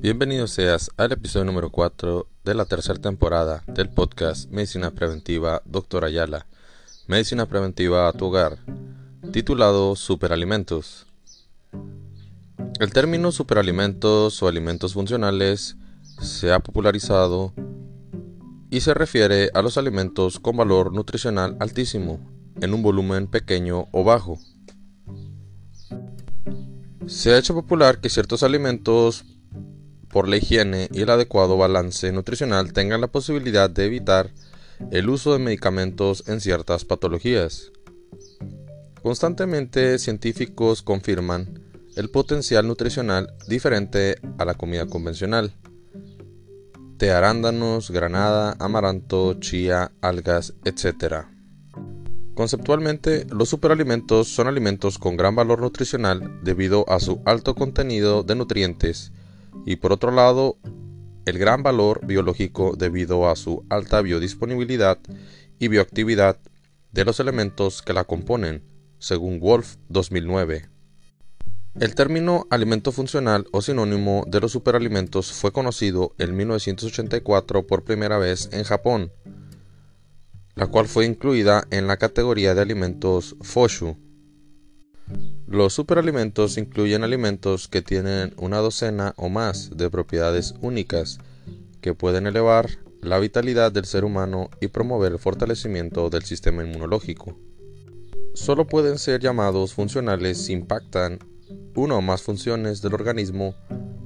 Bienvenido seas al episodio número 4 de la tercera temporada del podcast Medicina Preventiva Dr. Ayala, Medicina Preventiva a tu hogar, titulado Superalimentos. El término superalimentos o alimentos funcionales se ha popularizado y se refiere a los alimentos con valor nutricional altísimo, en un volumen pequeño o bajo. Se ha hecho popular que ciertos alimentos por la higiene y el adecuado balance nutricional tengan la posibilidad de evitar el uso de medicamentos en ciertas patologías. Constantemente científicos confirman el potencial nutricional diferente a la comida convencional. De arándanos, granada, amaranto, chía, algas, etc. Conceptualmente, los superalimentos son alimentos con gran valor nutricional debido a su alto contenido de nutrientes y por otro lado el gran valor biológico debido a su alta biodisponibilidad y bioactividad de los elementos que la componen, según Wolf 2009. El término alimento funcional o sinónimo de los superalimentos fue conocido en 1984 por primera vez en Japón, la cual fue incluida en la categoría de alimentos Foshu. Los superalimentos incluyen alimentos que tienen una docena o más de propiedades únicas que pueden elevar la vitalidad del ser humano y promover el fortalecimiento del sistema inmunológico. Solo pueden ser llamados funcionales si impactan una o más funciones del organismo,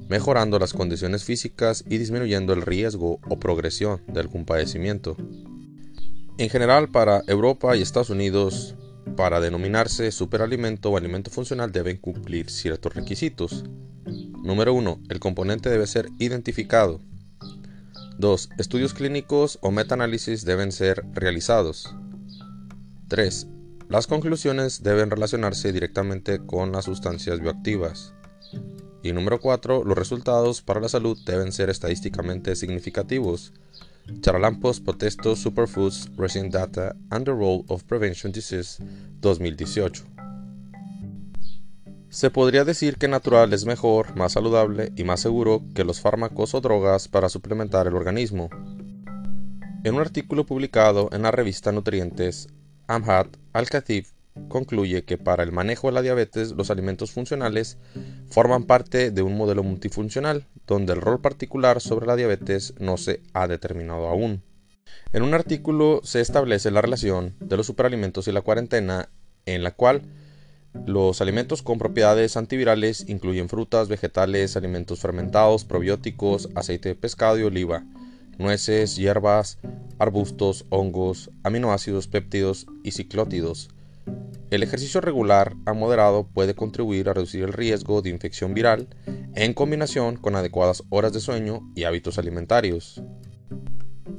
mejorando las condiciones físicas y disminuyendo el riesgo o progresión de algún padecimiento. En general, para Europa y Estados Unidos, para denominarse superalimento o alimento funcional deben cumplir ciertos requisitos. Número 1. El componente debe ser identificado. 2. Estudios clínicos o metaanálisis deben ser realizados. 3. Las conclusiones deben relacionarse directamente con las sustancias bioactivas. Y número 4. Los resultados para la salud deben ser estadísticamente significativos Charalampos Protestos Superfoods Recent Data and the Role of Prevention Disease 2018. Se podría decir que natural es mejor, más saludable y más seguro que los fármacos o drogas para suplementar el organismo. En un artículo publicado en la revista Nutrientes, Amhat Al-Khatib concluye que para el manejo de la diabetes los alimentos funcionales forman parte de un modelo multifuncional, donde el rol particular sobre la diabetes no se ha determinado aún. En un artículo se establece la relación de los superalimentos y la cuarentena, en la cual los alimentos con propiedades antivirales incluyen frutas, vegetales, alimentos fermentados, probióticos, aceite de pescado y oliva, nueces, hierbas, arbustos, hongos, aminoácidos, péptidos y ciclótidos, el ejercicio regular a moderado puede contribuir a reducir el riesgo de infección viral en combinación con adecuadas horas de sueño y hábitos alimentarios.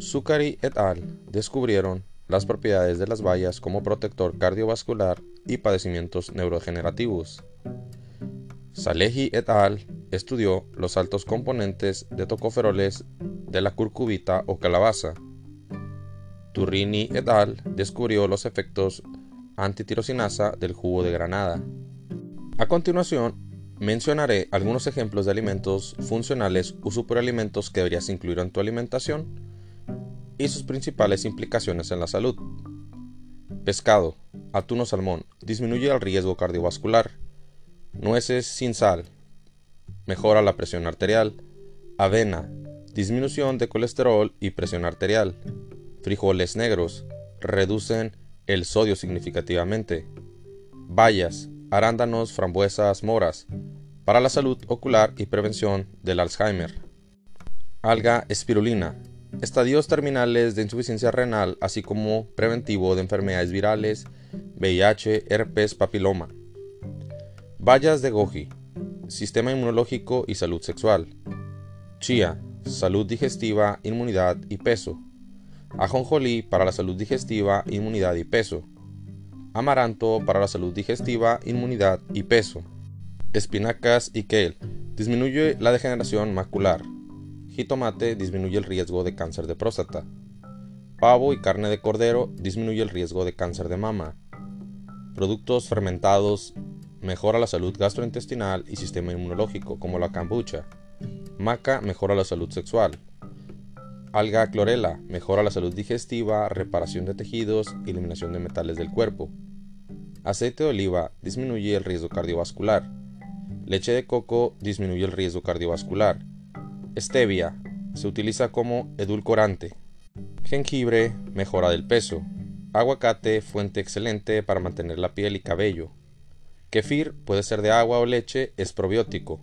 Zuccari et al. descubrieron las propiedades de las bayas como protector cardiovascular y padecimientos neurodegenerativos. Salehi et al. estudió los altos componentes de tocoferoles de la curcubita o calabaza. Turrini et al. descubrió los efectos antitirosinasa del jugo de granada. A continuación, mencionaré algunos ejemplos de alimentos funcionales o superalimentos que deberías incluir en tu alimentación y sus principales implicaciones en la salud. Pescado, atún o salmón, disminuye el riesgo cardiovascular. Nueces sin sal, mejora la presión arterial. Avena, disminución de colesterol y presión arterial. Frijoles negros, reducen el sodio significativamente. Bayas, arándanos, frambuesas, moras, para la salud ocular y prevención del Alzheimer. Alga espirulina, estadios terminales de insuficiencia renal, así como preventivo de enfermedades virales, VIH, herpes, papiloma. Bayas de goji, sistema inmunológico y salud sexual. Chía, salud digestiva, inmunidad y peso. Ajonjolí para la salud digestiva, inmunidad y peso. Amaranto para la salud digestiva, inmunidad y peso. Espinacas y kale disminuye la degeneración macular. Jitomate disminuye el riesgo de cáncer de próstata. Pavo y carne de cordero disminuye el riesgo de cáncer de mama. Productos fermentados mejora la salud gastrointestinal y sistema inmunológico como la kombucha. Maca mejora la salud sexual. Alga clorela mejora la salud digestiva, reparación de tejidos eliminación de metales del cuerpo. Aceite de oliva disminuye el riesgo cardiovascular. Leche de coco disminuye el riesgo cardiovascular. Stevia se utiliza como edulcorante. Jengibre mejora del peso. Aguacate fuente excelente para mantener la piel y cabello. Kefir puede ser de agua o leche, es probiótico.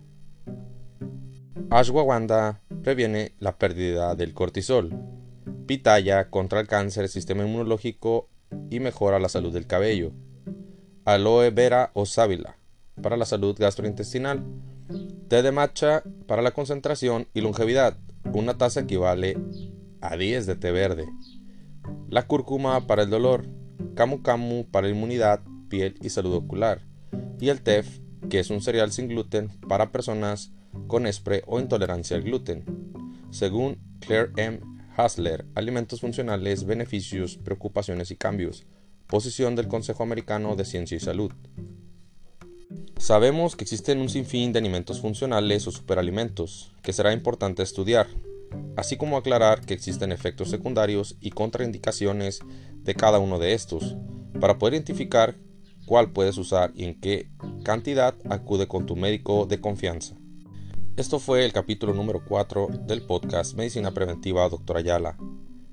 Ashwagandha previene la pérdida del cortisol. Pitaya contra el cáncer, sistema inmunológico y mejora la salud del cabello. Aloe vera o sábila para la salud gastrointestinal. Té de matcha para la concentración y longevidad. Una taza equivale a 10 de té verde. La cúrcuma para el dolor. Camu camu para inmunidad, piel y salud ocular. Y el tef, que es un cereal sin gluten para personas con espre o intolerancia al gluten. Según Claire M. Hasler, Alimentos Funcionales, Beneficios, Preocupaciones y Cambios, posición del Consejo Americano de Ciencia y Salud. Sabemos que existen un sinfín de alimentos funcionales o superalimentos que será importante estudiar, así como aclarar que existen efectos secundarios y contraindicaciones de cada uno de estos, para poder identificar cuál puedes usar y en qué cantidad acude con tu médico de confianza. Esto fue el capítulo número 4 del podcast Medicina Preventiva Dr. Ayala.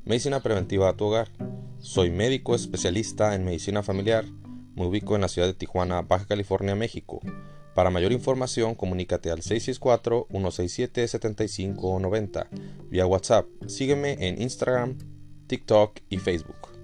Medicina Preventiva a tu hogar. Soy médico especialista en medicina familiar. Me ubico en la ciudad de Tijuana, Baja California, México. Para mayor información, comunícate al 664-167-7590 vía WhatsApp. Sígueme en Instagram, TikTok y Facebook.